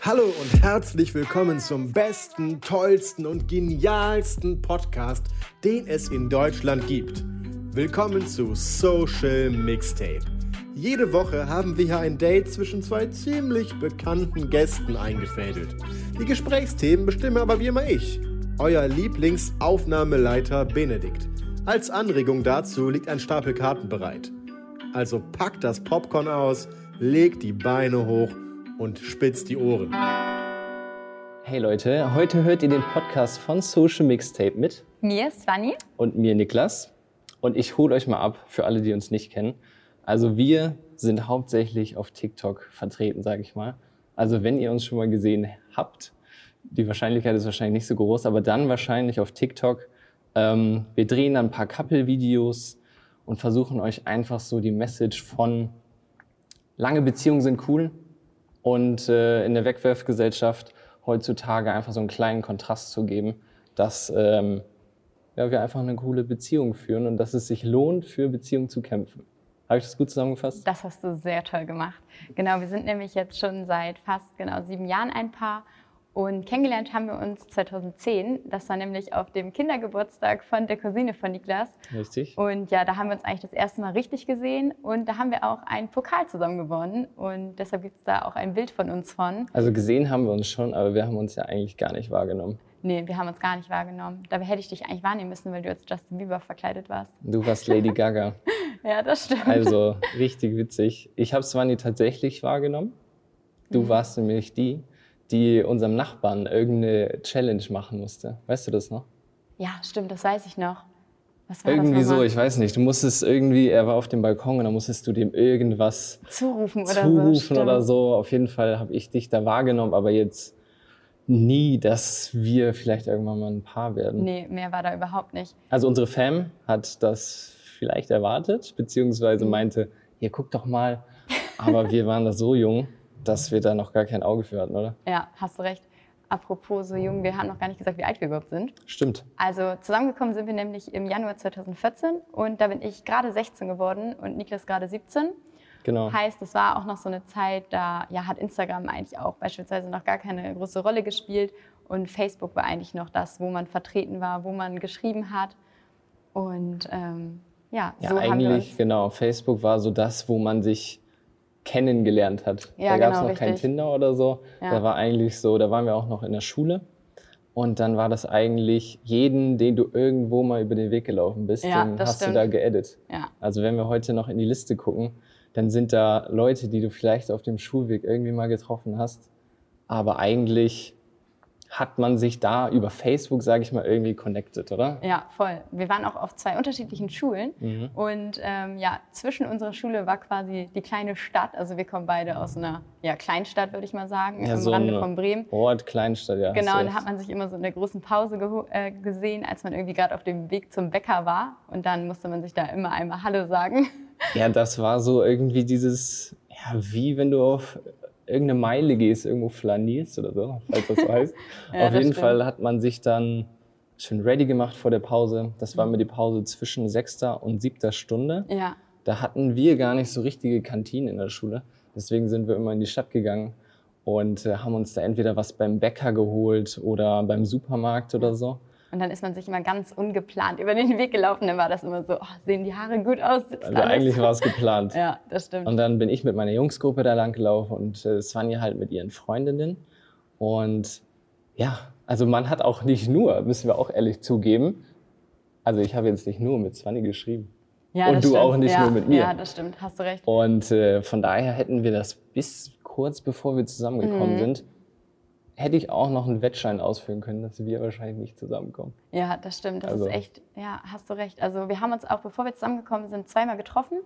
Hallo und herzlich willkommen zum besten, tollsten und genialsten Podcast, den es in Deutschland gibt. Willkommen zu Social Mixtape. Jede Woche haben wir hier ein Date zwischen zwei ziemlich bekannten Gästen eingefädelt. Die Gesprächsthemen bestimme aber wie immer ich, euer Lieblingsaufnahmeleiter Benedikt. Als Anregung dazu liegt ein Stapel Karten bereit. Also packt das Popcorn aus, legt die Beine hoch und spitzt die Ohren. Hey Leute, heute hört ihr den Podcast von Social Mixtape mit Mir, Svani. und mir Niklas. Und ich hole euch mal ab für alle, die uns nicht kennen. Also wir sind hauptsächlich auf TikTok vertreten, sage ich mal. Also wenn ihr uns schon mal gesehen habt, die Wahrscheinlichkeit ist wahrscheinlich nicht so groß, aber dann wahrscheinlich auf TikTok. Ähm, wir drehen dann ein paar Couple-Videos und versuchen euch einfach so die Message von lange Beziehungen sind cool und äh, in der Wegwerfgesellschaft heutzutage einfach so einen kleinen Kontrast zu geben, dass ähm, ja, wir einfach eine coole Beziehung führen und dass es sich lohnt, für Beziehungen zu kämpfen. Habe ich das gut zusammengefasst? Das hast du sehr toll gemacht. Genau, wir sind nämlich jetzt schon seit fast genau sieben Jahren ein Paar und kennengelernt haben wir uns 2010. Das war nämlich auf dem Kindergeburtstag von der Cousine von Niklas. Richtig. Und ja, da haben wir uns eigentlich das erste Mal richtig gesehen und da haben wir auch einen Pokal zusammen gewonnen und deshalb gibt es da auch ein Bild von uns von. Also gesehen haben wir uns schon, aber wir haben uns ja eigentlich gar nicht wahrgenommen. Nee, wir haben uns gar nicht wahrgenommen. Dabei hätte ich dich eigentlich wahrnehmen müssen, weil du als Justin Bieber verkleidet warst. Du warst Lady Gaga. Ja, das stimmt. Also richtig witzig. Ich habe Svani tatsächlich wahrgenommen. Du Mhm. warst nämlich die, die unserem Nachbarn irgendeine Challenge machen musste. Weißt du das noch? Ja, stimmt, das weiß ich noch. Was war Irgendwie so, ich weiß nicht. Du musstest irgendwie, er war auf dem Balkon und dann musstest du dem irgendwas Zurufen oder so. zurufen stimmt. oder so. Auf jeden Fall habe ich dich da wahrgenommen, aber jetzt nie, dass wir vielleicht irgendwann mal ein Paar werden. Nee, mehr war da überhaupt nicht. Also unsere Fam hat das vielleicht erwartet, beziehungsweise Mhm. meinte, hier guck doch mal. Aber wir waren da so jung, dass wir da noch gar kein Auge für hatten, oder? Ja, hast du recht. Apropos so jung, wir haben noch gar nicht gesagt, wie alt wir überhaupt sind. Stimmt. Also zusammengekommen sind wir nämlich im Januar 2014 und da bin ich gerade 16 geworden und Niklas gerade 17. Genau. Heißt, es war auch noch so eine Zeit, da ja, hat Instagram eigentlich auch beispielsweise noch gar keine große Rolle gespielt und Facebook war eigentlich noch das, wo man vertreten war, wo man geschrieben hat. Und ähm, ja, Ja, so eigentlich, genau. Facebook war so das, wo man sich kennengelernt hat. Ja, da gab es genau, noch kein richtig. Tinder oder so. Ja. Da war eigentlich so, da waren wir auch noch in der Schule. Und dann war das eigentlich jeden, den du irgendwo mal über den Weg gelaufen bist, Ja, den hast stimmt. du da geedit. ja, Also wenn wir heute noch in die Liste gucken, dann sind da Leute, die du vielleicht auf dem Schulweg irgendwie mal getroffen hast. Aber eigentlich hat man sich da über Facebook, sage ich mal, irgendwie connected, oder? Ja, voll. Wir waren auch auf zwei unterschiedlichen Schulen. Mhm. Und ähm, ja, zwischen unserer Schule war quasi die kleine Stadt. Also wir kommen beide aus einer ja, Kleinstadt, würde ich mal sagen, Ja, am so Rande von Bremen. Ort, Kleinstadt, ja. Genau, und da hat man sich immer so in der großen Pause äh, gesehen, als man irgendwie gerade auf dem Weg zum Bäcker war. Und dann musste man sich da immer einmal Hallo sagen. Ja, das war so irgendwie dieses, ja, wie wenn du auf irgendeine Meile gehst, irgendwo flanierst oder so, falls das so heißt. Ja, auf jeden stimmt. Fall hat man sich dann schön ready gemacht vor der Pause. Das Mhm. war immer die Pause zwischen sechster und siebter Stunde. Ja, Da hatten wir gar nicht so richtige Kantinen in der Schule. Deswegen sind wir immer in die Stadt gegangen und äh, haben uns da entweder was beim Bäcker geholt oder beim Supermarkt oder so. Und dann ist man sich immer ganz ungeplant über den Weg gelaufen. Dann war das immer so, oh, sehen die Haare gut aus? Sitzt Also alles? eigentlich war es geplant. Ja, das stimmt. Und dann bin ich mit meiner Jungsgruppe da lang gelaufen und äh, Svanja halt mit ihren Freundinnen. Und ja, also man hat auch nicht nur, müssen wir auch ehrlich zugeben, also ich habe jetzt nicht nur mit Svanja geschrieben. ja, und du stimmt. auch nicht ja, nur mit mir. Ja, das stimmt, hast du recht. Und äh, von daher hätten wir das bis kurz bevor wir zusammengekommen Mhm. sind, hätte ich auch noch einen Wettschein ausfüllen können, dass wir wahrscheinlich nicht zusammenkommen. Ja, das stimmt. Das Also- ist echt, ja, hast du recht. Also wir haben uns auch, bevor wir zusammengekommen sind, zweimal getroffen.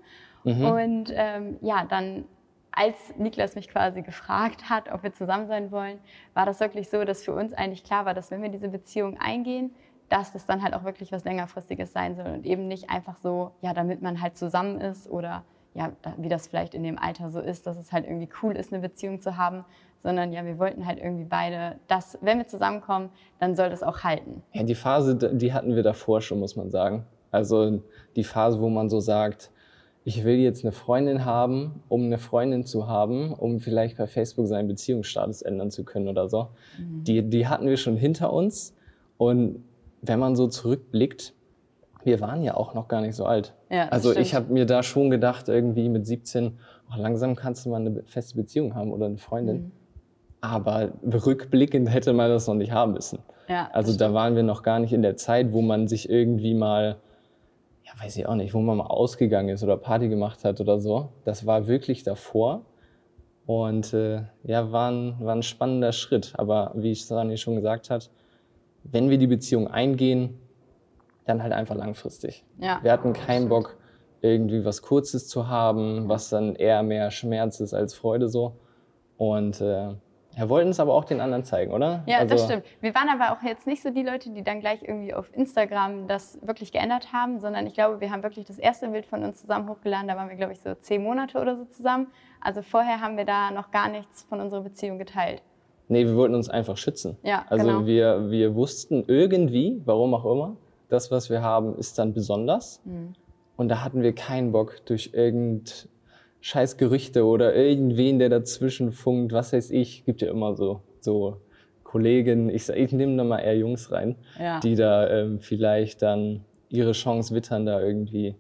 Mhm. Und ähm, ja, dann als Niklas mich quasi gefragt hat, ob wir zusammen sein wollen, war das wirklich so, dass für uns eigentlich klar war, dass wenn wir diese Beziehung eingehen, dass das dann halt auch wirklich was längerfristiges sein soll und eben nicht einfach so, ja, damit man halt zusammen ist oder ja, wie das vielleicht in dem Alter so ist, dass es halt irgendwie cool ist, eine Beziehung zu haben, sondern ja, wir wollten halt irgendwie beide, dass wenn wir zusammenkommen, dann soll das auch halten. Ja, die Phase, die hatten wir davor schon, muss man sagen. Also die Phase, wo man so sagt, ich will jetzt eine Freundin haben, um eine Freundin zu haben, um vielleicht bei Facebook seinen Beziehungsstatus ändern zu können oder so. Mhm. Die, die hatten wir schon hinter uns. Und wenn man so zurückblickt, wir waren ja auch noch gar nicht so alt. Ja, also stimmt. ich habe mir da schon gedacht, irgendwie mit 17, oh, langsam kannst du mal eine feste Beziehung haben oder eine Freundin. Mhm. Aber rückblickend hätte man das noch nicht haben müssen. Ja, also da waren wir noch gar nicht in der Zeit, wo man sich irgendwie mal ja, weiß ich auch nicht, wo man mal ausgegangen ist oder Party gemacht hat oder so. Das war wirklich davor. Und äh, ja, war ein, war ein spannender Schritt. Aber wie ich Sani schon gesagt hat, wenn wir die Beziehung eingehen, dann halt einfach langfristig. Ja. Wir hatten keinen Bock, irgendwie was Kurzes zu haben, was dann eher mehr Schmerz ist als Freude so. Und äh, wir wollten es aber auch den anderen zeigen, oder? Ja, also das stimmt. Wir waren aber auch jetzt nicht so die Leute, die dann gleich irgendwie auf Instagram das wirklich geändert haben, sondern ich glaube, wir haben wirklich das erste Bild von uns zusammen hochgeladen. Da waren wir, glaube ich, so zehn Monate oder so zusammen. Also vorher haben wir da noch gar nichts von unserer Beziehung geteilt. Nee, wir wollten uns einfach schützen. Ja, also genau. wir, wir wussten irgendwie, warum auch immer, das, was wir haben, ist dann besonders. Mhm. Und da hatten wir keinen Bock, durch irgendein scheiß Gerüchte oder irgendwen, der dazwischen funkt, was weiß ich, gibt ja immer so, so Kollegen, ich, ich nehme da mal eher Jungs rein, ja. die da ähm, vielleicht dann ihre Chance wittern, da irgendwie,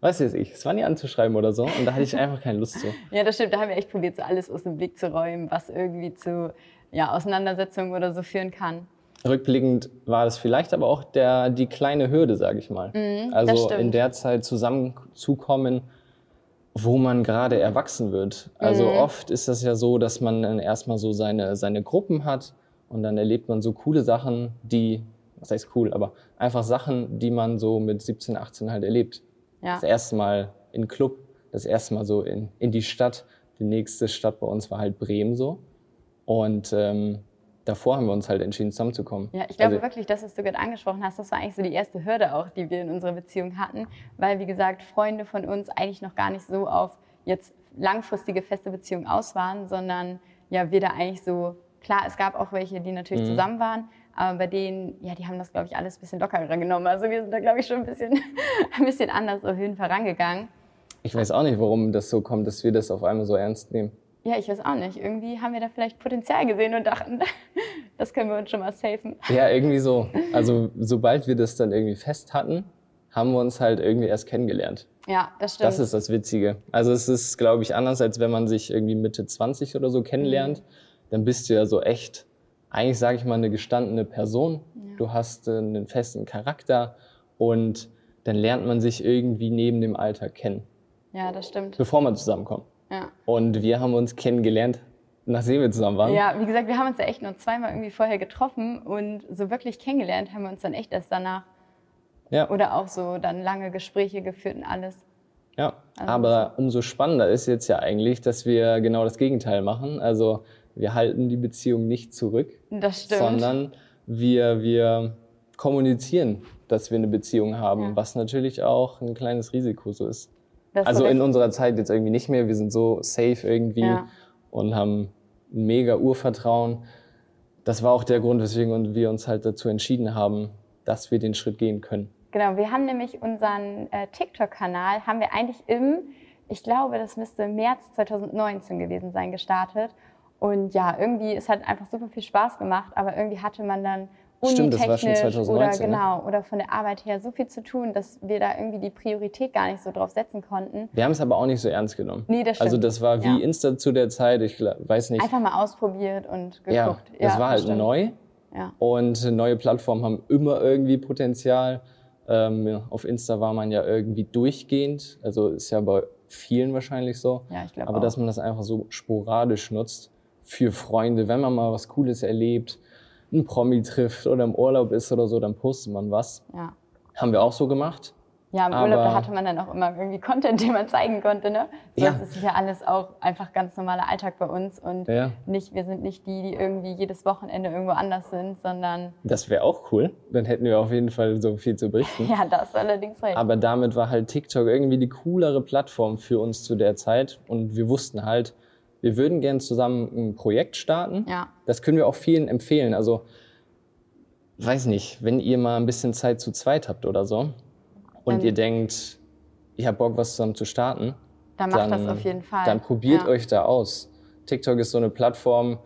was weiß ich, es war nie anzuschreiben oder so und da hatte ich einfach keine Lust zu. Ja, das stimmt, da haben wir echt probiert, so alles aus dem Weg zu räumen, was irgendwie zu ja, Auseinandersetzungen oder so führen kann. Rückblickend war das vielleicht aber auch der, die kleine Hürde, sage ich mal. Mhm, also in der Zeit zusammenzukommen, wo man gerade erwachsen wird. Also mhm. oft ist das ja so, dass man dann erstmal so seine, seine Gruppen hat und dann erlebt man so coole Sachen, die, was heißt cool, aber einfach Sachen, die man so mit 17, 18 halt erlebt. Ja. Das erste Mal in Club, das erste Mal so in, in die Stadt. Die nächste Stadt bei uns war halt Bremen so. Und ähm, davor haben wir uns halt entschieden, zusammenzukommen. Ja, ich glaube also, wirklich, das, was du gerade angesprochen hast, das war eigentlich so die erste Hürde auch, die wir in unserer Beziehung hatten, weil, wie gesagt, Freunde von uns eigentlich noch gar nicht so auf jetzt langfristige feste Beziehungen aus waren, sondern ja, wir da eigentlich so, klar, es gab auch welche, die natürlich mhm. zusammen waren, aber bei denen, ja, die haben das, glaube ich, alles ein bisschen lockerer genommen. Also wir sind da, glaube ich, schon ein bisschen, ein bisschen anders auf jeden Fall rangegangen. Ich weiß auch nicht, warum das so kommt, dass wir das auf einmal so ernst nehmen. Ja, ich weiß auch nicht. Irgendwie haben wir da vielleicht Potenzial gesehen und dachten, das können wir uns schon mal safen. Ja, irgendwie so. Also sobald wir das dann irgendwie fest hatten, haben wir uns halt irgendwie erst kennengelernt. Ja, das stimmt. Das ist das Witzige. Also es ist, glaube ich, anders, als wenn man sich irgendwie Mitte 20 oder so kennenlernt. Mhm. Dann bist du ja so echt, eigentlich sage ich mal, eine gestandene Person. Ja. Du hast äh, einen festen Charakter und dann lernt man sich irgendwie neben dem Alter kennen. Ja, das stimmt. Bevor man zusammenkommt. Ja. Und wir haben uns kennengelernt, nachdem wir zusammen waren. Ja, wie gesagt, wir haben uns ja echt nur zweimal irgendwie vorher getroffen und so wirklich kennengelernt haben wir uns dann echt erst danach. Ja. Oder auch so dann lange Gespräche geführt und alles. Ja, also aber umso spannender ist jetzt ja eigentlich, dass wir genau das Gegenteil machen. Also wir halten die Beziehung nicht zurück, das stimmt. sondern wir, wir kommunizieren, dass wir eine Beziehung haben, ja. was natürlich auch ein kleines Risiko so ist. Also in unserer Zeit jetzt irgendwie nicht mehr. Wir sind so safe irgendwie ja. und haben ein mega Urvertrauen. Das war auch der Grund, weswegen wir uns halt dazu entschieden haben, dass wir den Schritt gehen können. Genau, wir haben nämlich unseren äh, TikTok-Kanal, haben wir eigentlich im, ich glaube, das müsste März 2019 gewesen sein, gestartet. Und ja, irgendwie, es hat einfach super viel Spaß gemacht, aber irgendwie hatte man dann Stimmt, das war schon 2019. Oder, ne? genau, oder von der Arbeit her so viel zu tun, dass wir da irgendwie die Priorität gar nicht so drauf setzen konnten. Wir haben es aber auch nicht so ernst genommen. Nee, das also stimmt. Also das war wie ja. Insta zu der Zeit, ich weiß nicht. Einfach mal ausprobiert und geguckt. Ja, das ja, war halt stimmt. neu. Ja. Und neue Plattformen haben immer irgendwie Potenzial. Ähm, auf Insta war man ja irgendwie durchgehend. Also ist ja bei vielen wahrscheinlich so. Ja, ich glaube Aber auch. dass man das einfach so sporadisch nutzt für Freunde, wenn man mal was Cooles erlebt einen Promi trifft oder im Urlaub ist oder so, dann postet man was. Ja. Haben wir auch so gemacht. Ja, im Urlaub, da hatte man dann auch immer irgendwie Content, den man zeigen konnte. Ne? Sonst ja. ist ja alles auch einfach ganz normaler Alltag bei uns und ja. nicht, wir sind nicht die, die irgendwie jedes Wochenende irgendwo anders sind, sondern. Das wäre auch cool. Dann hätten wir auf jeden Fall so viel zu berichten. ja, das allerdings recht. Aber damit war halt TikTok irgendwie die coolere Plattform für uns zu der Zeit und wir wussten halt, wir würden gerne zusammen ein Projekt starten. Ja. Das können wir auch vielen empfehlen. Also, weiß nicht, wenn ihr mal ein bisschen Zeit zu zweit habt oder so und ihr denkt, ich habe Bock, was zusammen zu starten, dann macht dann, das auf jeden Fall. Dann probiert ja. euch da aus. TikTok ist so eine Plattform,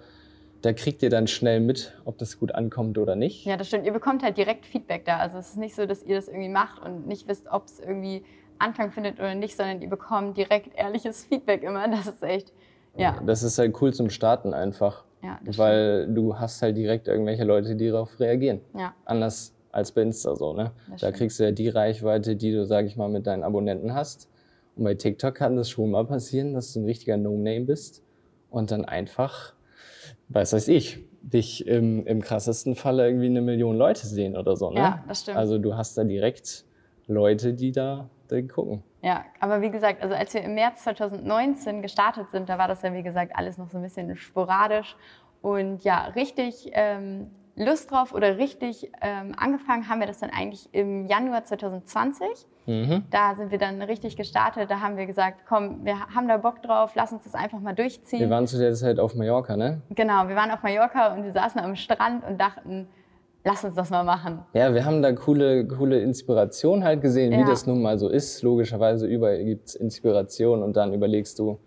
da kriegt ihr dann schnell mit, ob das gut ankommt oder nicht. Ja, das stimmt. Ihr bekommt halt direkt Feedback da. Also es ist nicht so, dass ihr das irgendwie macht und nicht wisst, ob es irgendwie Anklang findet oder nicht, sondern ihr bekommt direkt ehrliches Feedback immer. Das ist echt, ja. Das ist halt cool zum Starten einfach. Ja, weil stimmt. du hast halt direkt irgendwelche Leute, die darauf reagieren. Ja. Anders als bei Insta so, ne? da kriegst du ja die Reichweite, die du, sag ich mal, mit deinen Abonnenten hast. Und bei TikTok kann das schon mal passieren, dass du ein richtiger No-Name bist und dann einfach, weiß weiß ich, dich im, im krassesten Falle irgendwie eine Million Leute sehen oder so. Ne? Ja, das stimmt. Also du hast da direkt Leute, die da, da gucken. Ja, aber wie gesagt, also als wir im März 2019 gestartet sind, da war das ja wie gesagt alles noch so ein bisschen sporadisch und ja, richtig ähm, Lust drauf oder richtig ähm, angefangen haben wir das dann eigentlich im Januar 2020. Mhm. Da sind wir dann richtig gestartet. Da haben wir gesagt, komm, wir haben da Bock drauf, lass uns das einfach mal durchziehen. Wir waren zu der Zeit auf Mallorca, ne? Genau, wir waren auf Mallorca und wir saßen am Strand und dachten, lass uns das mal machen. Ja, wir haben da coole, coole Inspiration halt gesehen, ja. wie das nun mal so ist. Logischerweise überall gibt es Inspiration und dann überlegst du,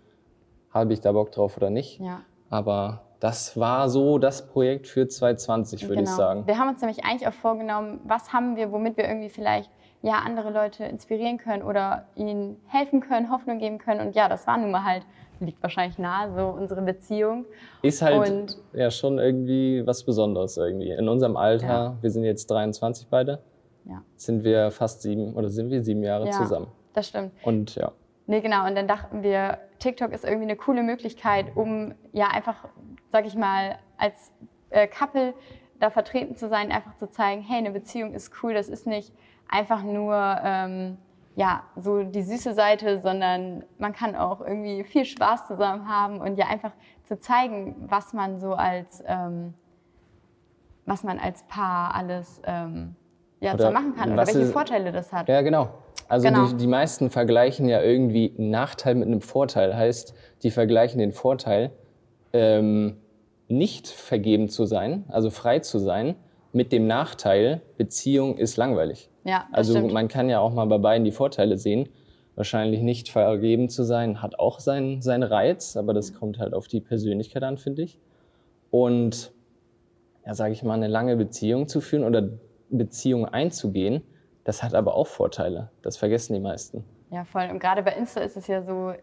habe ich da Bock drauf oder nicht. Ja. Aber das war so das Projekt für 2020, würde genau. ich sagen. Wir haben uns nämlich eigentlich auch vorgenommen, was haben wir, womit wir irgendwie vielleicht ja, andere Leute inspirieren können oder ihnen helfen können, Hoffnung geben können. Und ja, das war nun mal halt, liegt wahrscheinlich nahe, so unsere Beziehung. Ist halt und, ja schon irgendwie was Besonderes irgendwie. In unserem Alter, ja. wir sind jetzt 23 beide, ja. sind wir fast sieben oder sind wir sieben Jahre ja, zusammen. Das stimmt. Und ja. Nee, genau. Und dann dachten wir, TikTok ist irgendwie eine coole Möglichkeit, um ja einfach sag ich mal, als äh, Couple da vertreten zu sein, einfach zu zeigen, hey, eine Beziehung ist cool, das ist nicht einfach nur ähm, ja, so die süße Seite, sondern man kann auch irgendwie viel Spaß zusammen haben und ja einfach zu zeigen, was man so als, ähm, was man als Paar alles ähm, ja, oder machen kann oder welche ist, Vorteile das hat. Ja, genau. Also genau. Die, die meisten vergleichen ja irgendwie einen Nachteil mit einem Vorteil. Heißt, die vergleichen den Vorteil ähm, nicht vergeben zu sein, also frei zu sein, mit dem Nachteil, Beziehung ist langweilig. Ja, also stimmt. man kann ja auch mal bei beiden die Vorteile sehen. Wahrscheinlich nicht vergeben zu sein, hat auch seinen, seinen Reiz, aber das kommt halt auf die Persönlichkeit an, finde ich. Und ja, sage ich mal, eine lange Beziehung zu führen oder Beziehung einzugehen, das hat aber auch Vorteile. Das vergessen die meisten. Ja, voll. Und gerade bei Insta ist es ja so,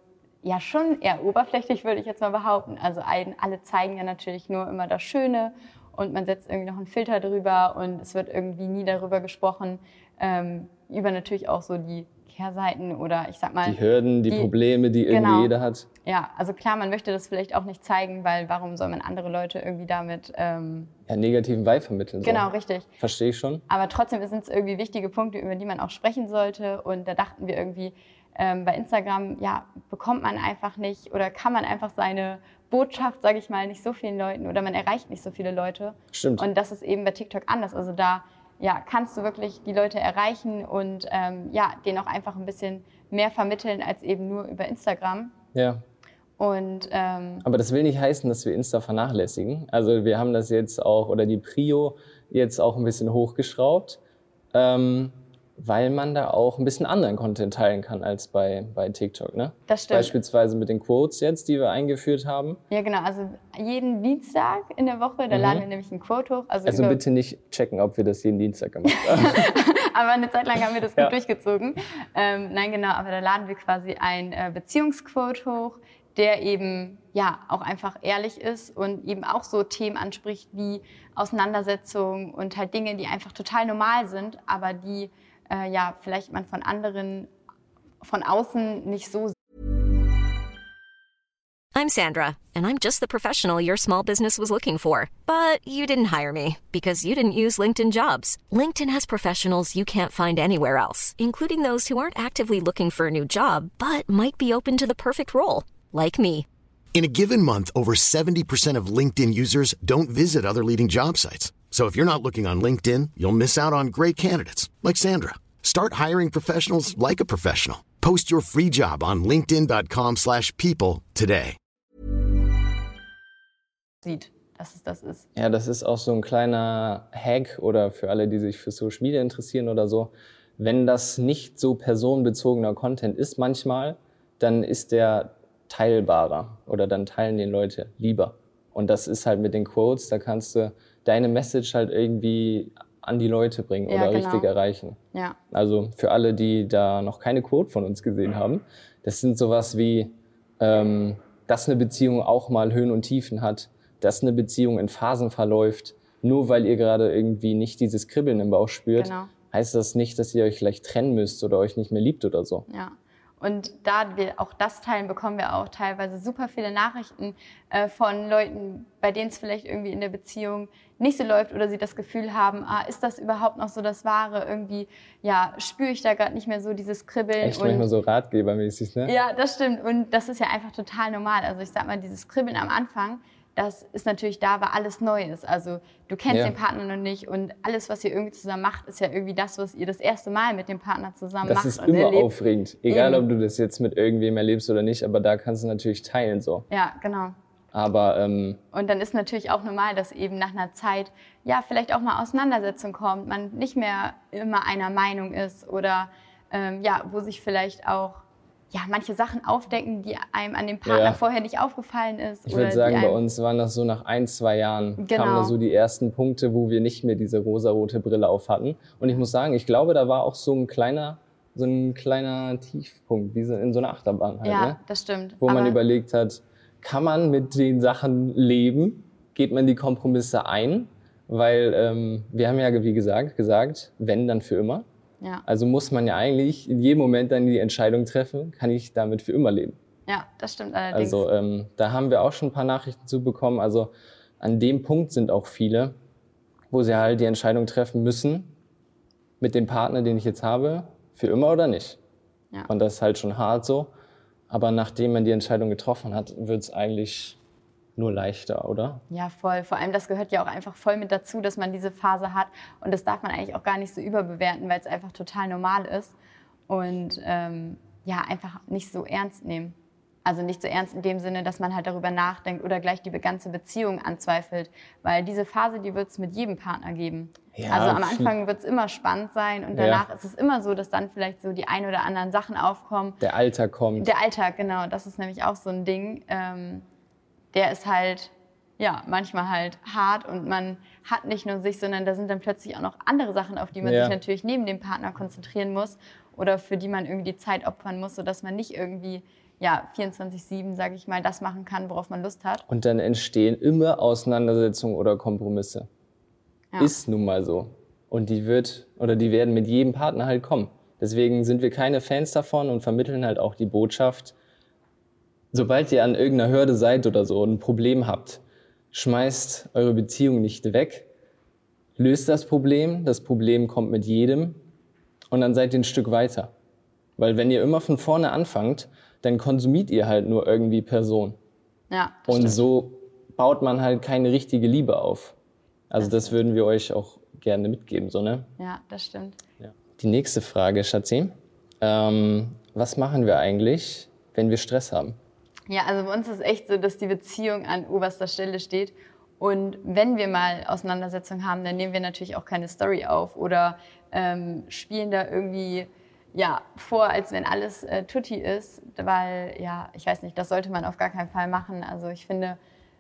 ja schon eher oberflächlich, würde ich jetzt mal behaupten. Also ein, alle zeigen ja natürlich nur immer das Schöne und man setzt irgendwie noch einen Filter drüber und es wird irgendwie nie darüber gesprochen, ähm, über natürlich auch so die Kehrseiten oder ich sag mal. Die Hürden, die, die Probleme, die irgendwie genau. jeder hat. Ja, also klar, man möchte das vielleicht auch nicht zeigen, weil warum soll man andere Leute irgendwie damit. Ähm, ja, negativen Vibe vermitteln. Genau, so. richtig. Verstehe ich schon. Aber trotzdem sind es irgendwie wichtige Punkte, über die man auch sprechen sollte und da dachten wir irgendwie, ähm, bei Instagram ja, bekommt man einfach nicht oder kann man einfach seine Botschaft, sage ich mal, nicht so vielen Leuten oder man erreicht nicht so viele Leute. Stimmt. Und das ist eben bei TikTok anders. Also da ja, kannst du wirklich die Leute erreichen und ähm, ja, denen auch einfach ein bisschen mehr vermitteln als eben nur über Instagram. Ja. Und, ähm, Aber das will nicht heißen, dass wir Insta vernachlässigen. Also wir haben das jetzt auch, oder die Prio jetzt auch ein bisschen hochgeschraubt. Ähm, weil man da auch ein bisschen anderen Content teilen kann als bei, bei TikTok. Ne? Das stimmt. Beispielsweise mit den Quotes jetzt, die wir eingeführt haben. Ja, genau. Also jeden Dienstag in der Woche, da mhm. laden wir nämlich einen Quote hoch. Also, also bitte nicht checken, ob wir das jeden Dienstag gemacht haben. aber eine Zeit lang haben wir das gut ja. durchgezogen. Ähm, nein, genau. Aber da laden wir quasi ein äh, Beziehungsquote hoch, der eben ja auch einfach ehrlich ist und eben auch so Themen anspricht wie Auseinandersetzungen und halt Dinge, die einfach total normal sind, aber die äh, ja vielleicht man von anderen von außen nicht so I'm I'm Sandra, and I'm just the professional your small business was looking for. But you didn't hire me because you didn't use LinkedIn jobs. LinkedIn has professionals you can't find anywhere else, including those who aren't actively looking for a new job but might be open to the perfect role, like me. In a given month, over 70% of LinkedIn users don't visit other leading job sites. So if you're not looking on LinkedIn, you'll miss out on great candidates like Sandra. Start hiring professionals like a professional. Post your free job on linkedin.com/people slash people today. sieht, dass es das ist. Ja, das ist auch so ein kleiner Hack oder für alle, die sich für Social Media interessieren oder so. Wenn das nicht so personenbezogener Content ist manchmal, dann ist der teilbarer oder dann teilen den Leute lieber. Und das ist halt mit den Quotes, da kannst du deine Message halt irgendwie an die Leute bringen Ja, oder genau. richtig erreichen. Ja, Also für alle, die da noch keine Quote von uns gesehen haben, das sind sowas wie, ähm, dass eine Beziehung auch mal Höhen und Tiefen hat, dass eine Beziehung in Phasen verläuft. Nur weil ihr gerade irgendwie nicht dieses Kribbeln im Bauch spürt, Genau. heißt das nicht, dass ihr euch gleich trennen müsst oder euch nicht mehr liebt oder so. ja. Und da wir auch das teilen, bekommen wir auch teilweise super viele Nachrichten äh, von Leuten, bei denen es vielleicht irgendwie in der Beziehung nicht so läuft oder sie das Gefühl haben, ah, ist das überhaupt noch so das Wahre? Irgendwie, ja, spüre ich da gerade nicht mehr so dieses Kribbeln. Echt manchmal so ratgebermäßig, ne? Ja, das stimmt. Und das ist ja einfach total normal. Also ich sag mal, dieses Kribbeln am Anfang, das ist natürlich da, weil alles neu ist. Also du kennst Ja. den Partner noch nicht und alles, was ihr irgendwie zusammen macht, ist ja irgendwie das, was ihr das erste Mal mit dem Partner zusammen Das macht ist und immer erlebt. aufregend. Egal, Eben. ob du das jetzt mit irgendwem erlebst oder nicht, aber da kannst du natürlich teilen so. Ja, genau. Aber ähm, Und dann ist natürlich auch normal, dass eben nach einer Zeit ja vielleicht auch mal Auseinandersetzung kommt, man nicht mehr immer einer Meinung ist oder ähm, ja, wo sich vielleicht auch ja, manche Sachen aufdecken, die einem an dem Partner Ja. vorher nicht aufgefallen ist. Ich würde sagen, bei uns waren das so nach ein, zwei Jahren, Genau. kamen da so die ersten Punkte, wo wir nicht mehr diese rosarote Brille auf hatten. Und ich muss sagen, ich glaube, da war auch so ein kleiner, so ein kleiner Tiefpunkt, wie in so einer Achterbahn halt, Ja, ne? das stimmt. wo man Aber- überlegt hat, kann man mit den Sachen leben? Geht man die Kompromisse ein? Weil ähm, wir haben ja, wie gesagt, gesagt, wenn, dann für immer. Ja, Also muss man ja eigentlich in jedem Moment dann die Entscheidung treffen, kann ich damit für immer leben? ja, das stimmt allerdings. Also ähm, da haben wir auch schon ein paar Nachrichten zu bekommen. Also an dem Punkt sind auch viele, wo sie halt die Entscheidung treffen müssen, mit dem Partner, den ich jetzt habe, für immer oder nicht. Ja. Und das ist halt schon hart so. Aber nachdem man die Entscheidung getroffen hat, wird es eigentlich nur leichter, oder? Ja, voll. Vor allem, das gehört ja auch einfach voll mit dazu, dass man diese Phase hat. Und das darf man eigentlich auch gar nicht so überbewerten, weil es einfach total normal ist. Und ähm, ja, einfach nicht so ernst nehmen. Also nicht so ernst in dem Sinne, dass man halt darüber nachdenkt oder gleich die ganze Beziehung anzweifelt. Weil diese Phase, die wird es mit jedem Partner geben. Ja, also am Anfang wird es immer spannend sein und Ja. danach ist es immer so, dass dann vielleicht so die ein oder anderen Sachen aufkommen, Der Alltag kommt. Der Alltag, genau, das ist nämlich auch so ein Ding. Ähm, der ist halt, ja, manchmal halt hart und man hat nicht nur sich, sondern da sind dann plötzlich auch noch andere Sachen, auf die man Ja. sich natürlich neben dem Partner konzentrieren muss oder für die man irgendwie die Zeit opfern muss, sodass man nicht irgendwie, ja, 24-7, sage ich mal, das machen kann, worauf man Lust hat. Und dann entstehen immer Auseinandersetzungen oder Kompromisse. Ja. Ist nun mal so. Und die wird oder die werden mit jedem Partner halt kommen. Deswegen sind wir keine Fans davon und vermitteln halt auch die Botschaft, sobald ihr an irgendeiner Hürde seid oder so und ein Problem habt, schmeißt eure Beziehung nicht weg, löst das Problem, das Problem kommt mit jedem und dann seid ihr ein Stück weiter. Weil wenn ihr immer von vorne anfangt, dann konsumiert ihr halt nur irgendwie Person. Ja, das Und stimmt. so baut man halt keine richtige Liebe auf. Also das würden wir euch auch gerne mitgeben, so ne? Ja, das stimmt. Ja. Die nächste Frage, Schatzi. Ähm, was machen wir eigentlich, wenn wir Stress haben? Ja, also bei uns ist es echt so, dass die Beziehung an oberster Stelle steht. Und wenn wir mal Auseinandersetzungen haben, dann nehmen wir natürlich auch keine Story auf oder ähm, spielen da irgendwie ja, vor, als wenn alles äh, tutti ist, weil, ja, ich weiß nicht, das sollte man auf gar keinen Fall machen. Also ich finde,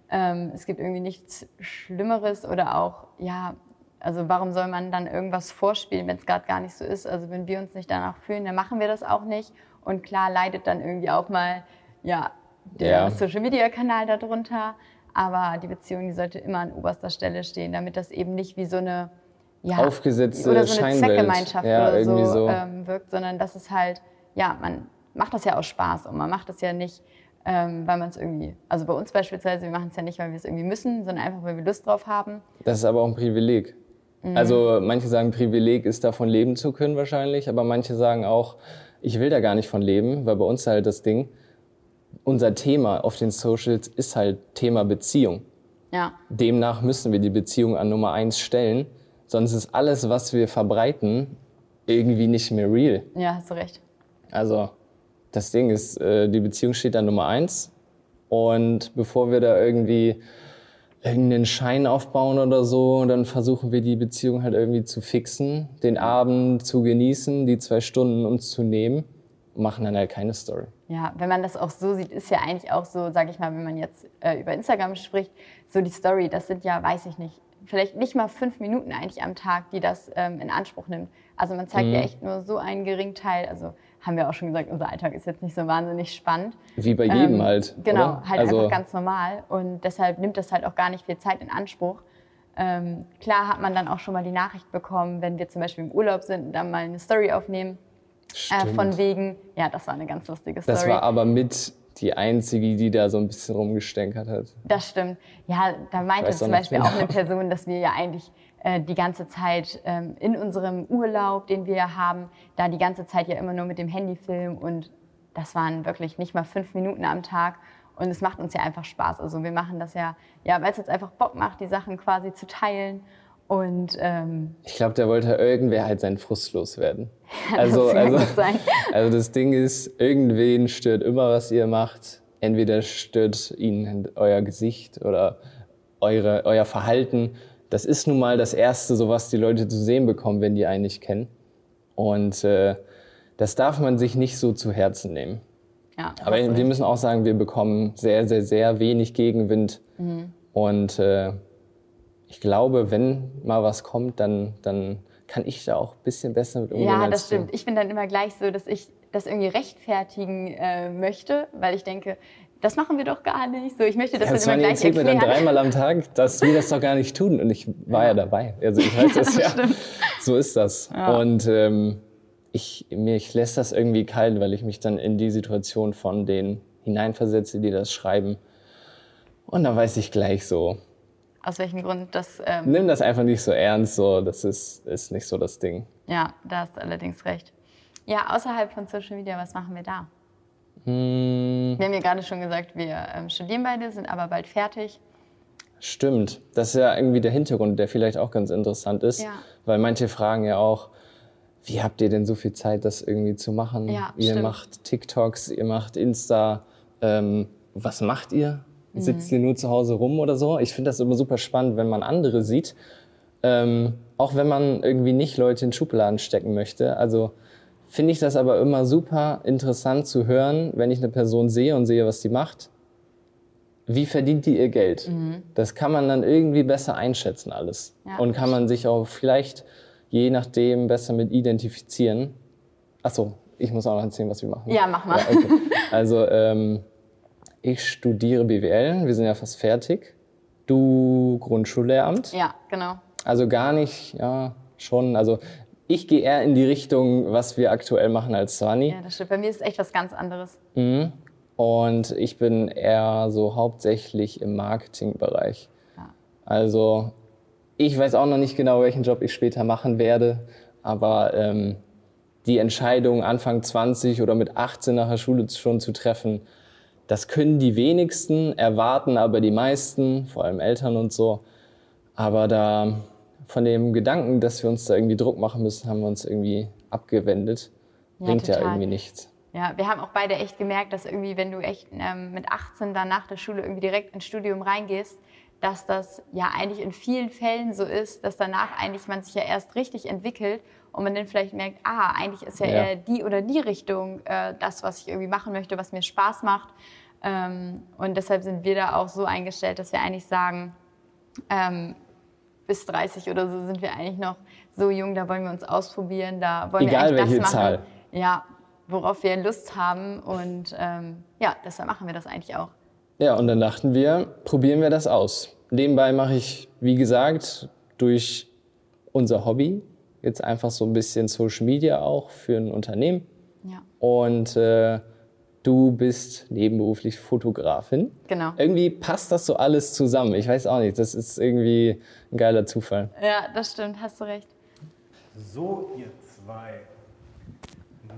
ähm, es gibt irgendwie nichts Schlimmeres oder auch, ja, also warum soll man dann irgendwas vorspielen, wenn es gerade gar nicht so ist? Also wenn wir uns nicht danach fühlen, dann machen wir das auch nicht. Und klar leidet dann irgendwie auch mal, ja, der Ja. Social-Media-Kanal darunter. Aber die Beziehung, die sollte immer an oberster Stelle stehen, damit das eben nicht wie so eine ja, Aufgesetzte oder so eine Scheinwelt. Zweckgemeinschaft Ja, oder irgendwie so, so. Ähm, wirkt, sondern dass es halt, ja, man macht das ja aus Spaß und man macht das ja nicht, ähm, weil man es irgendwie, also bei uns beispielsweise, wir machen es ja nicht, weil wir es irgendwie müssen, sondern einfach, weil wir Lust drauf haben. Das ist aber auch ein Privileg. Mhm. Also manche sagen, Privileg ist davon leben zu können wahrscheinlich, aber manche sagen auch, ich will da gar nicht von leben, weil bei uns halt das Ding, unser Thema auf den Socials ist halt Thema Beziehung. Ja. Demnach müssen wir die Beziehung an Nummer eins stellen, sonst ist alles, was wir verbreiten, irgendwie nicht mehr real. Ja, hast du recht. Also das Ding ist, äh, die Beziehung steht an Nummer eins und bevor wir da irgendwie irgendeinen Schein aufbauen oder so, dann versuchen wir die Beziehung halt irgendwie zu fixen, den Abend zu genießen, die zwei Stunden uns zu nehmen, machen dann halt keine Story. Ja, wenn man das auch so sieht, ist ja eigentlich auch so, sag ich mal, wenn man jetzt äh, über Instagram spricht, so die Story, das sind ja, weiß ich nicht, vielleicht nicht mal fünf Minuten eigentlich am Tag, die das ähm, in Anspruch nimmt. Also man zeigt mhm. ja echt nur so einen geringen Teil, also haben wir auch schon gesagt, unser Alltag ist jetzt nicht so wahnsinnig spannend. Wie bei jedem ähm, halt. Genau, oder? halt also einfach ganz normal. Und deshalb nimmt das halt auch gar nicht viel Zeit in Anspruch. Ähm, klar hat man dann auch schon mal die Nachricht bekommen, wenn wir zum Beispiel im Urlaub sind und dann mal eine Story aufnehmen. Äh, von wegen, ja, das war eine ganz lustige Story. Das war aber mit die einzige, die da so ein bisschen rumgestänkert hat. Das stimmt. Ja, da meinte zum Beispiel genau. auch eine Person, dass wir ja eigentlich äh, die ganze Zeit ähm, in unserem Urlaub, den wir haben, da die ganze Zeit ja immer nur mit dem Handy filmen und das waren wirklich nicht mal fünf Minuten am Tag. Und es macht uns ja einfach Spaß. Also wir machen das ja, ja weil es jetzt einfach Bock macht, die Sachen quasi zu teilen. Und ähm, ich glaube, der wollte irgendwer halt seinen Frust loswerden. Also, also, also das Ding ist, irgendwen stört immer, was ihr macht. Entweder stört ihn euer Gesicht oder eure, euer Verhalten das ist nun mal das Erste, so was die Leute zu sehen bekommen, wenn die einen nicht kennen. Und äh, das darf man sich nicht so zu Herzen nehmen. Ja, Aber wir müssen auch sagen, wir bekommen sehr, sehr, sehr wenig Gegenwind. Mhm. Und äh, ich glaube, wenn mal was kommt, dann, dann kann ich da auch ein bisschen besser mit umgehen. Ja, das stimmt. Ich bin dann immer gleich so, dass ich das irgendwie rechtfertigen äh, möchte, weil ich denke, das machen wir doch gar nicht. So, ich möchte das ja, dann immer gleich erklären. mir dann dreimal am Tag, dass wir das doch gar nicht tun. Und ich war ja, ja dabei. Also ich weiß das ja. So ist das. Ja. Und ähm, ich, mich lässt das irgendwie kalt, weil ich mich dann in die Situation von denen hineinversetze, die das schreiben. Und dann weiß ich gleich so. Aus welchem Grund das. Ähm Nimm das einfach nicht so ernst, so. Das ist, ist nicht so das Ding. Ja, da hast du allerdings recht. Ja, außerhalb von Social Media, was machen wir da? Hm. Wir haben ja gerade schon gesagt, wir ähm, studieren beide, sind aber bald fertig. Stimmt. Das ist ja irgendwie der Hintergrund, der vielleicht auch ganz interessant ist. Ja. Weil manche fragen ja auch, wie habt ihr denn so viel Zeit, das irgendwie zu machen? Ja, ihr stimmt. macht TikToks, ihr macht Insta. Ähm, was macht ihr? Mhm. Sitzt ihr nur zu Hause rum oder so? Ich finde das immer super spannend, wenn man andere sieht. Ähm, auch wenn man irgendwie nicht Leute in Schubladen stecken möchte. Also finde ich das aber immer super interessant zu hören, wenn ich eine Person sehe und sehe, was die macht. Wie verdient die ihr Geld? Mhm. Das kann man dann irgendwie besser einschätzen alles. Ja. Und kann man sich auch vielleicht je nachdem besser mit identifizieren. Achso, ich muss auch noch erzählen, was wir machen. Ja, mach mal. Ja, okay. Also ähm, ich studiere BWL, wir sind ja fast fertig. Du Grundschullehramt. Ja, genau. Also gar nicht, ja, schon. Also ich gehe eher in die Richtung, was wir aktuell machen als Sani. Ja, das stimmt. Bei mir ist es echt was ganz anderes. Mhm. Und ich bin eher so hauptsächlich im Marketingbereich. Ja. Also ich weiß auch noch nicht genau, welchen Job ich später machen werde, aber ähm, die Entscheidung Anfang 20 oder mit 18 nach der Schule schon zu treffen, das können die wenigsten, erwarten aber die meisten, vor allem Eltern und so. Aber da von dem Gedanken, dass wir uns da irgendwie Druck machen müssen, haben wir uns irgendwie abgewendet. Ja, Bringt total. ja irgendwie nichts. Ja, wir haben auch beide echt gemerkt, dass irgendwie, wenn du echt ähm, mit 18 dann nach der Schule irgendwie direkt ins Studium reingehst, dass das ja eigentlich in vielen Fällen so ist, dass danach eigentlich man sich ja erst richtig entwickelt und man dann vielleicht merkt, ah, eigentlich ist ja, ja. eher die oder die Richtung äh, das, was ich irgendwie machen möchte, was mir Spaß macht. Ähm, und deshalb sind wir da auch so eingestellt, dass wir eigentlich sagen, ähm, bis 30 oder so sind wir eigentlich noch so jung, da wollen wir uns ausprobieren, da wollen Egal wir eigentlich das machen, Zahl. Ja, worauf wir Lust haben und ähm, ja, deshalb machen wir das eigentlich auch. Ja, und dann dachten wir, probieren wir das aus. Nebenbei mache ich, wie gesagt, durch unser Hobby jetzt einfach so ein bisschen Social Media auch für ein Unternehmen. Ja. Und äh, du bist nebenberuflich Fotografin. Genau. Irgendwie passt das so alles zusammen. Ich weiß auch nicht, das ist irgendwie ein geiler Zufall. Ja, das stimmt, hast du recht. So, ihr zwei.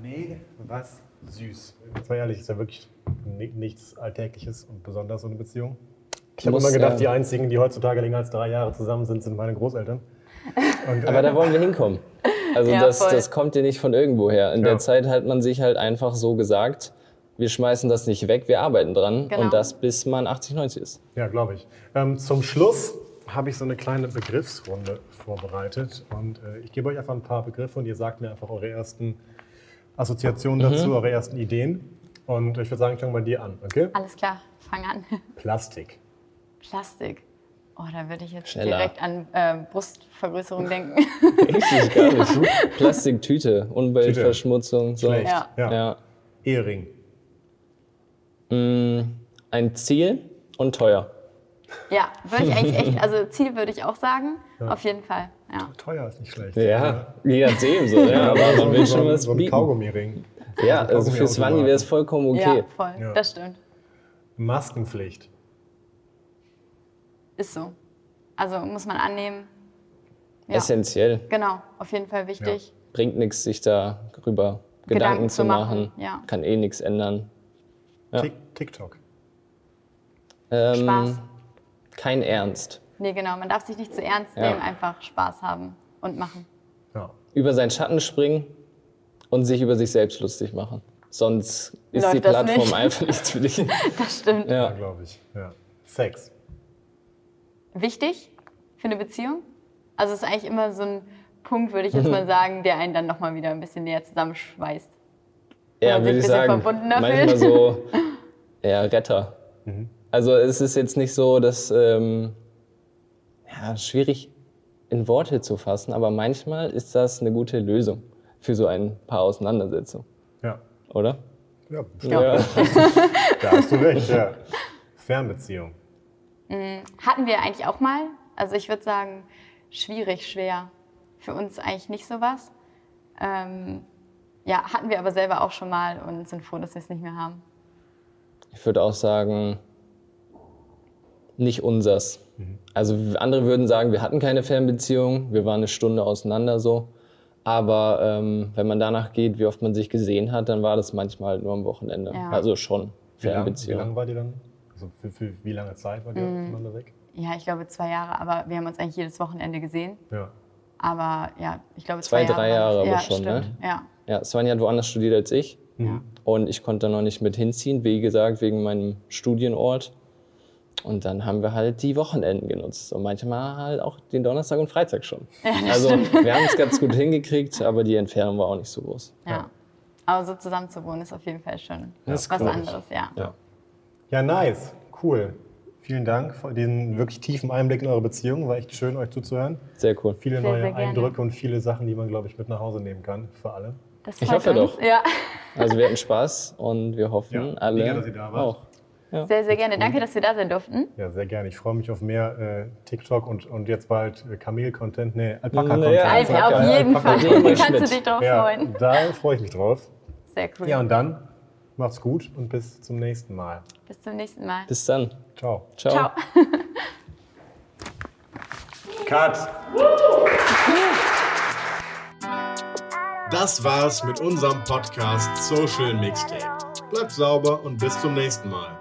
Nee, was süß. Jetzt mal ehrlich, ist ja wirklich ni- nichts Alltägliches und besonders so eine Beziehung. Ich habe immer gedacht, äh, die einzigen, die heutzutage länger als drei Jahre zusammen sind, sind meine Großeltern. Und, Aber äh, da wollen wir hinkommen. Also Ja, das, voll. das kommt dir nicht von irgendwo her. In Ja. der Zeit hat man sich halt einfach so gesagt, wir schmeißen das nicht weg, wir arbeiten dran. Genau. Und das bis man 80, 90 ist. Ja, glaube ich. Ähm, zum Schluss habe ich so eine kleine Begriffsrunde vorbereitet. Und äh, ich gebe euch einfach ein paar Begriffe und ihr sagt mir einfach eure ersten Assoziationen Mhm. dazu, eure ersten Ideen. Und ich würde sagen, ich fange bei dir an, okay? Alles klar, fang an. Plastik. Plastik. Oh, da würde ich jetzt Schneller. direkt an äh, Brustvergrößerung denken. Richtig gar nicht. Plastiktüte, Umweltverschmutzung. So. Schlecht. Ja. Ja. Ja. Ehering. Ein Ziel und teuer. ja, würde ich eigentlich echt, also Ziel würde ich auch sagen. Auf jeden Fall, ja. Teuer ist nicht schlecht. Ja, je nachdem so. Ja, aber man will schon was so ein bieten. Kaugummiring. Ja, also für. Swanny wäre es vollkommen okay. Ja, voll, Ja. das stimmt. Maskenpflicht. Ist so. Also muss man annehmen. Ja, Essentiell. genau, auf jeden Fall wichtig. Bringt nichts, sich darüber Gedanken, Gedanken zu zu machen. machen, ja. Kann eh nichts ändern. Ja. Tik TikTok. Ähm, Spaß. Kein Ernst. Nee, genau, man darf sich nicht zu ernst Ja. nehmen, einfach Spaß haben und machen. Ja. Über seinen Schatten springen und sich über sich selbst lustig machen. Sonst ist Läuft die Plattform nicht. einfach nichts für dich. Das stimmt. Ja, Ja. glaube ich. Ja. Sex. Wichtig für eine Beziehung. Also es ist eigentlich immer so ein Punkt, würde ich jetzt mal sagen, der einen dann nochmal wieder ein bisschen näher zusammenschweißt. Ja, man sich würde ich ein bisschen sagen. verbundener Manchmal fühlt. so, ja, Retter. Also es ist jetzt nicht so, dass, ähm, ja, schwierig in Worte zu fassen, aber manchmal ist das eine gute Lösung für so ein paar Auseinandersetzungen, Ja. oder? Ja, Ja. da hast du recht, ja. Fernbeziehung. Hatten wir eigentlich auch mal. Also ich würde sagen, schwierig, schwer. Für uns eigentlich nicht so was. Ähm, ja, hatten wir aber selber auch schon mal und sind froh, dass wir es nicht mehr haben. Ich würde auch sagen, nicht unsers. Also andere würden sagen, wir hatten keine Fernbeziehung, wir waren eine Stunde auseinander so. Aber ähm, wenn man danach geht, wie oft man sich gesehen hat, dann war das manchmal halt nur am Wochenende. Ja. Also schon lang- Wie Fernbeziehung. lange war die dann? Also für, für wie lange Zeit war die voneinander weg? Ja, ich glaube zwei Jahre, aber wir haben uns eigentlich jedes Wochenende gesehen. Ja. Aber ja, ich glaube Zwei, zwei, drei Jahre. Jahre aber ja, schon, ne? stimmt. Ja, Ja, Svenja hat woanders studiert als ich. Und ich konnte da noch nicht mit hinziehen, wie gesagt, wegen meinem Studienort. Und dann haben wir halt die Wochenenden genutzt. Und manchmal halt auch den Donnerstag und Freitag schon. also wir haben es ganz gut hingekriegt, aber die Entfernung war auch nicht so groß. ja. Aber so zusammen zu wohnen ist auf jeden Fall schon Das was ich. anderes, ja. Ja. Ja, nice. Cool. Vielen Dank für diesen wirklich tiefen Einblick in eure Beziehung. War echt schön, euch zuzuhören. Sehr cool. Viele Sehr, neue sehr gerne. Eindrücke und viele Sachen, die man, glaube ich, mit nach Hause nehmen kann. Für alle. Das Ich hoffe uns. doch. Ja, Also wir hatten Spaß und wir hoffen Ja, alle mega, dass ihr da wart. auch. sehr, sehr gerne. Danke, dass wir da sein durften. Ja, sehr gerne. Ich freue mich auf mehr äh, TikTok und, und jetzt bald äh, Kamel-Content. Nee, Alpaka-Content. Ja, Also, Alpaka, auf jeden Alpaka. Fall. Alpaka. Kannst du dich drauf Ja, freuen. da freue ich mich drauf. Sehr cool. Ja, und dann macht's gut und bis zum nächsten Mal. Bis zum nächsten Mal. Bis dann. Ciao. Ciao. Ciao. Cut. Das war's mit unserem Podcast Social Mixtape. Bleibt sauber und bis zum nächsten Mal.